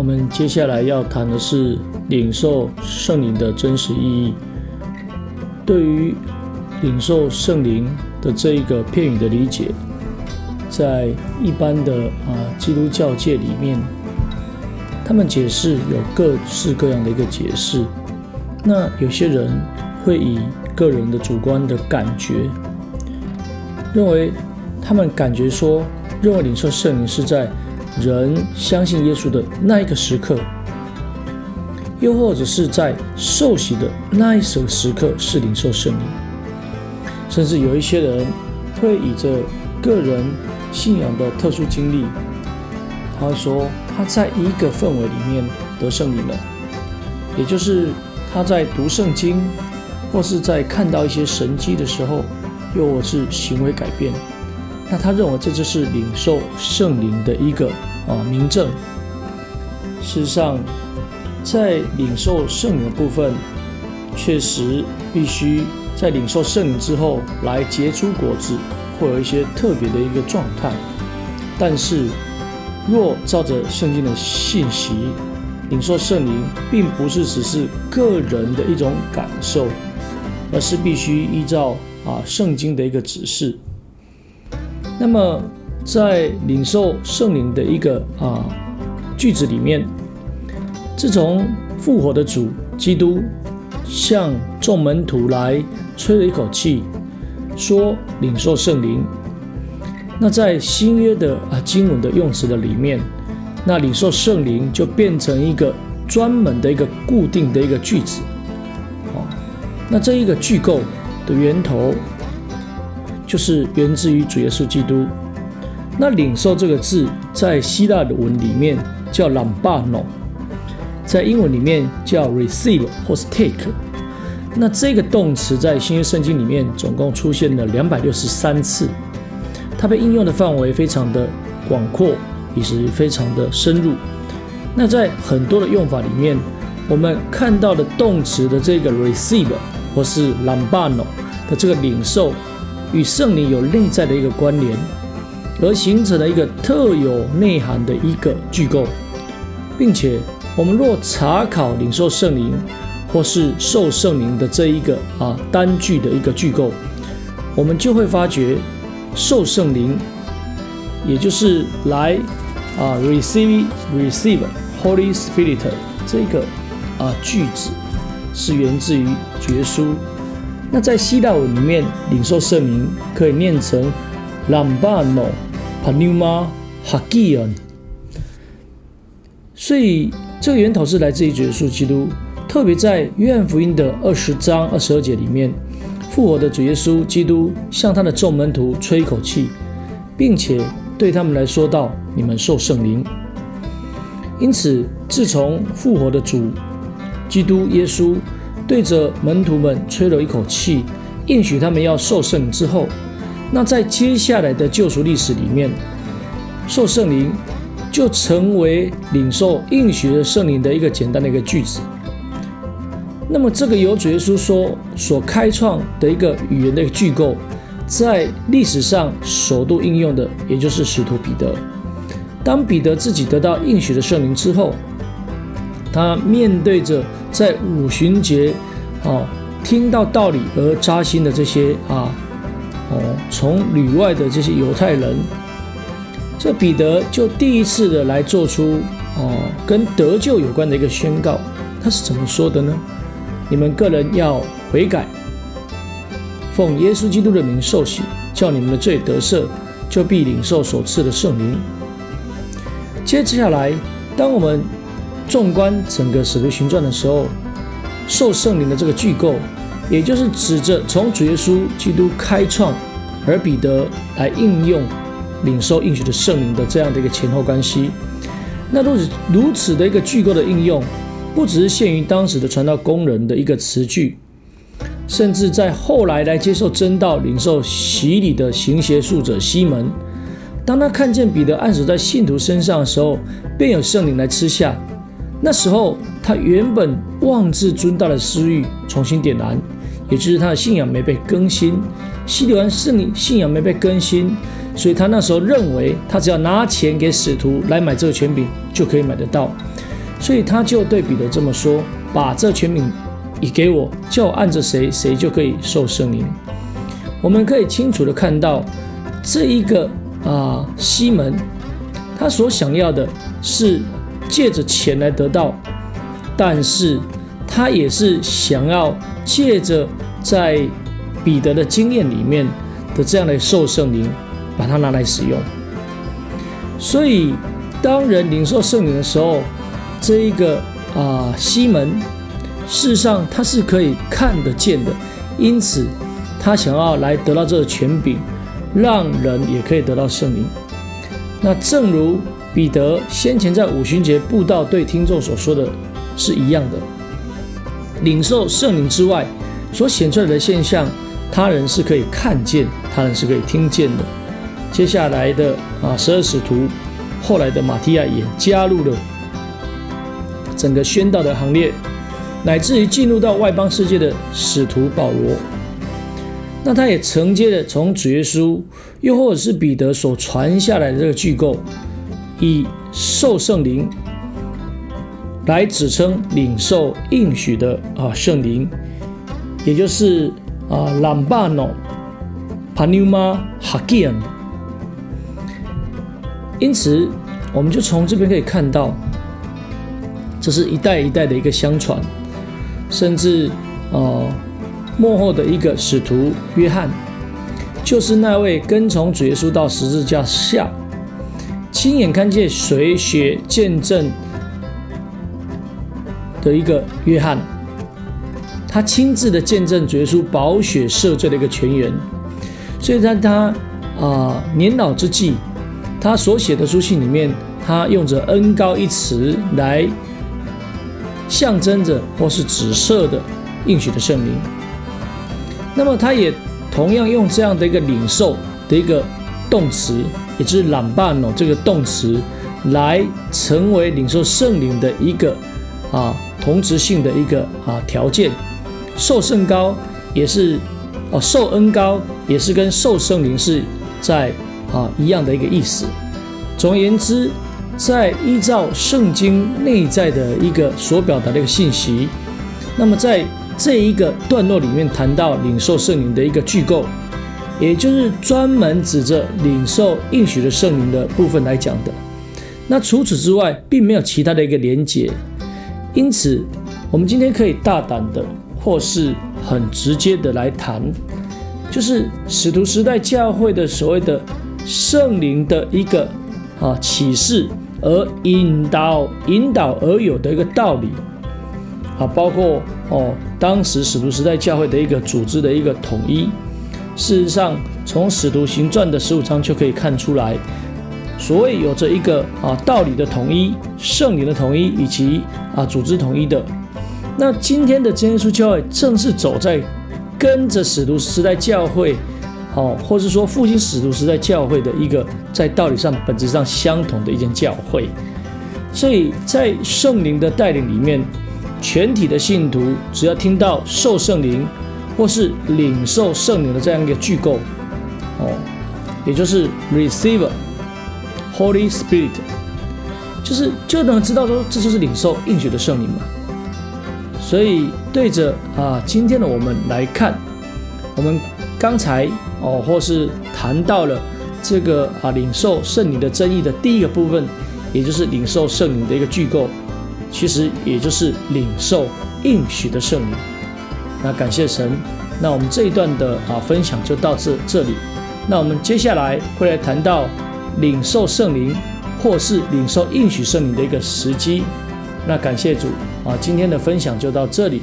我们接下来要谈的是领受圣灵的真实意义。对于领受圣灵的这一个片语的理解，在一般的啊基督教界里面，他们解释有各式各样的一个解释。那有些人会以个人的主观的感觉，认为他们感觉说，认为领受圣灵是在。人相信耶稣的那一个时刻，又或者是在受洗的那一时时刻是领受圣灵，甚至有一些人会以着个人信仰的特殊经历，他说他在一个氛围里面得圣灵了，也就是他在读圣经或是在看到一些神迹的时候，又或是行为改变。那他认为这就是领受圣灵的一个啊明证。事实上，在领受圣灵的部分，确实必须在领受圣灵之后来结出果子，会有一些特别的一个状态。但是，若照着圣经的信息，领受圣灵并不是只是个人的一种感受，而是必须依照啊圣经的一个指示。那么，在领受圣灵的一个啊句子里面，自从复活的主基督向众门徒来吹了一口气，说领受圣灵。那在新约的啊经文的用词的里面，那领受圣灵就变成一个专门的一个固定的一个句子。哦，那这一个句构的源头。就是源自于主耶稣基督。那领受这个字，在希腊的文里面叫 lambano，在英文里面叫 receive 或是 take。那这个动词在新约圣经里面总共出现了两百六十三次，它被应用的范围非常的广阔，也是非常的深入。那在很多的用法里面，我们看到的动词的这个 receive 或是 lambano 的这个领受。与圣灵有内在的一个关联，而形成了一个特有内涵的一个句构，并且我们若查考领受圣灵或是受圣灵的这一个啊单句的一个句构，我们就会发觉受圣灵，也就是来啊 receive receive Holy Spirit 这个啊句子是源自于绝书。那在希腊文里面，领受圣灵可以念成 lambano pneuma hagion，所以这个源头是来自于耶稣基督。特别在约翰福音的二十章二十二节里面，复活的主耶稣基督向他的众门徒吹一口气，并且对他们来说道：“你们受圣灵。”因此，自从复活的主基督耶稣。对着门徒们吹了一口气，应许他们要受圣灵之后，那在接下来的救赎历史里面，受圣灵就成为领受应许的圣灵的一个简单的一个句子。那么这个由主耶稣说所开创的一个语言的一个句构，在历史上首度应用的，也就是使徒彼得。当彼得自己得到应许的圣灵之后，他面对着。在五旬节，哦，听到道理而扎心的这些啊，哦，从旅外的这些犹太人，这彼得就第一次的来做出哦跟得救有关的一个宣告。他是怎么说的呢？你们个人要悔改，奉耶稣基督的名受洗，叫你们的罪得赦，就必领受所赐的圣灵。接着下来，当我们纵观整个使徒行传的时候，受圣灵的这个句构，也就是指着从主耶稣基督开创，而彼得来应用领受应许的圣灵的这样的一个前后关系。那如此如此的一个句构的应用，不只是限于当时的传道工人的一个词句，甚至在后来来接受真道、领受洗礼的行邪术者西门，当他看见彼得按手在信徒身上的时候，便有圣灵来吃下。那时候，他原本妄自尊大的私欲重新点燃，也就是他的信仰没被更新。西里安圣灵信仰没被更新，所以他那时候认为，他只要拿钱给使徒来买这个权柄，就可以买得到。所以他就对彼得这么说：“把这权柄已给我，叫我按着谁，谁就可以受圣灵。”我们可以清楚的看到，这一个啊西门，他所想要的是借着钱来得到，但是他也是想要借着在彼得的经验里面的这样的受圣灵，把它拿来使用。所以，当人领受圣灵的时候，这一个啊西门，事实上他是可以看得见的，因此。他想要来得到这个权柄，让人也可以得到圣灵。那正如彼得先前在五旬节布道对听众所说的是一样的，领受圣灵之外所显出来的现象，他人是可以看见，他人是可以听见的。接下来的啊十二使徒，后来的马提亚也加入了整个宣道的行列，乃至于进入到外邦世界的使徒保罗。那他也承接了从主耶稣，又或者是彼得所传下来的这个巨构，以受圣灵来指称领受应许的啊圣灵，也就是啊 lambano pneuma hagian。因此，我们就从这边可以看到，这是一代一代的一个相传，甚至啊。幕后的一个使徒约翰，就是那位跟从主耶稣到十字架下，亲眼看见水血见证的一个约翰。他亲自的见证主耶稣保血赦罪的一个泉源。所以在他啊年老之际，他所写的书信里面，他用着恩高一词来象征着或是指涉的应许的圣灵。那么，他也同样用这样的一个领受的一个动词，也就是“朗办”哦，这个动词来成为领受圣灵的一个啊同质性的一个啊条件。受圣高也是哦，受恩高也是跟受圣灵是在啊一样的一个意思。总而言之，在依照圣经内在的一个所表达的一个信息，那么在。这一个段落里面谈到领受圣灵的一个句构，也就是专门指着领受应许的圣灵的部分来讲的。那除此之外，并没有其他的一个连结。因此，我们今天可以大胆的，或是很直接的来谈，就是使徒时代教会的所谓的圣灵的一个啊启示，而引导引导而有的一个道理啊，包括哦。当时使徒时代教会的一个组织的一个统一，事实上，从使徒行传的十五章就可以看出来，所谓有着一个啊道理的统一、圣灵的统一以及啊组织统一的。那今天的真耶稣教会正是走在跟着使徒时代教会，哦，或是说复兴使徒时代教会的一个在道理上本质上相同的一间教会，所以在圣灵的带领里面。全体的信徒只要听到受圣灵或是领受圣灵的这样一个句构，哦，也就是 receiver Holy Spirit，就是就能知道说这就是领受应许的圣灵嘛。所以对着啊今天的我们来看，我们刚才哦或是谈到了这个啊领受圣灵的争议的第一个部分，也就是领受圣灵的一个句构。其实也就是领受应许的圣灵。那感谢神。那我们这一段的啊分享就到这这里。那我们接下来会来谈到领受圣灵或是领受应许圣灵的一个时机。那感谢主啊，今天的分享就到这里。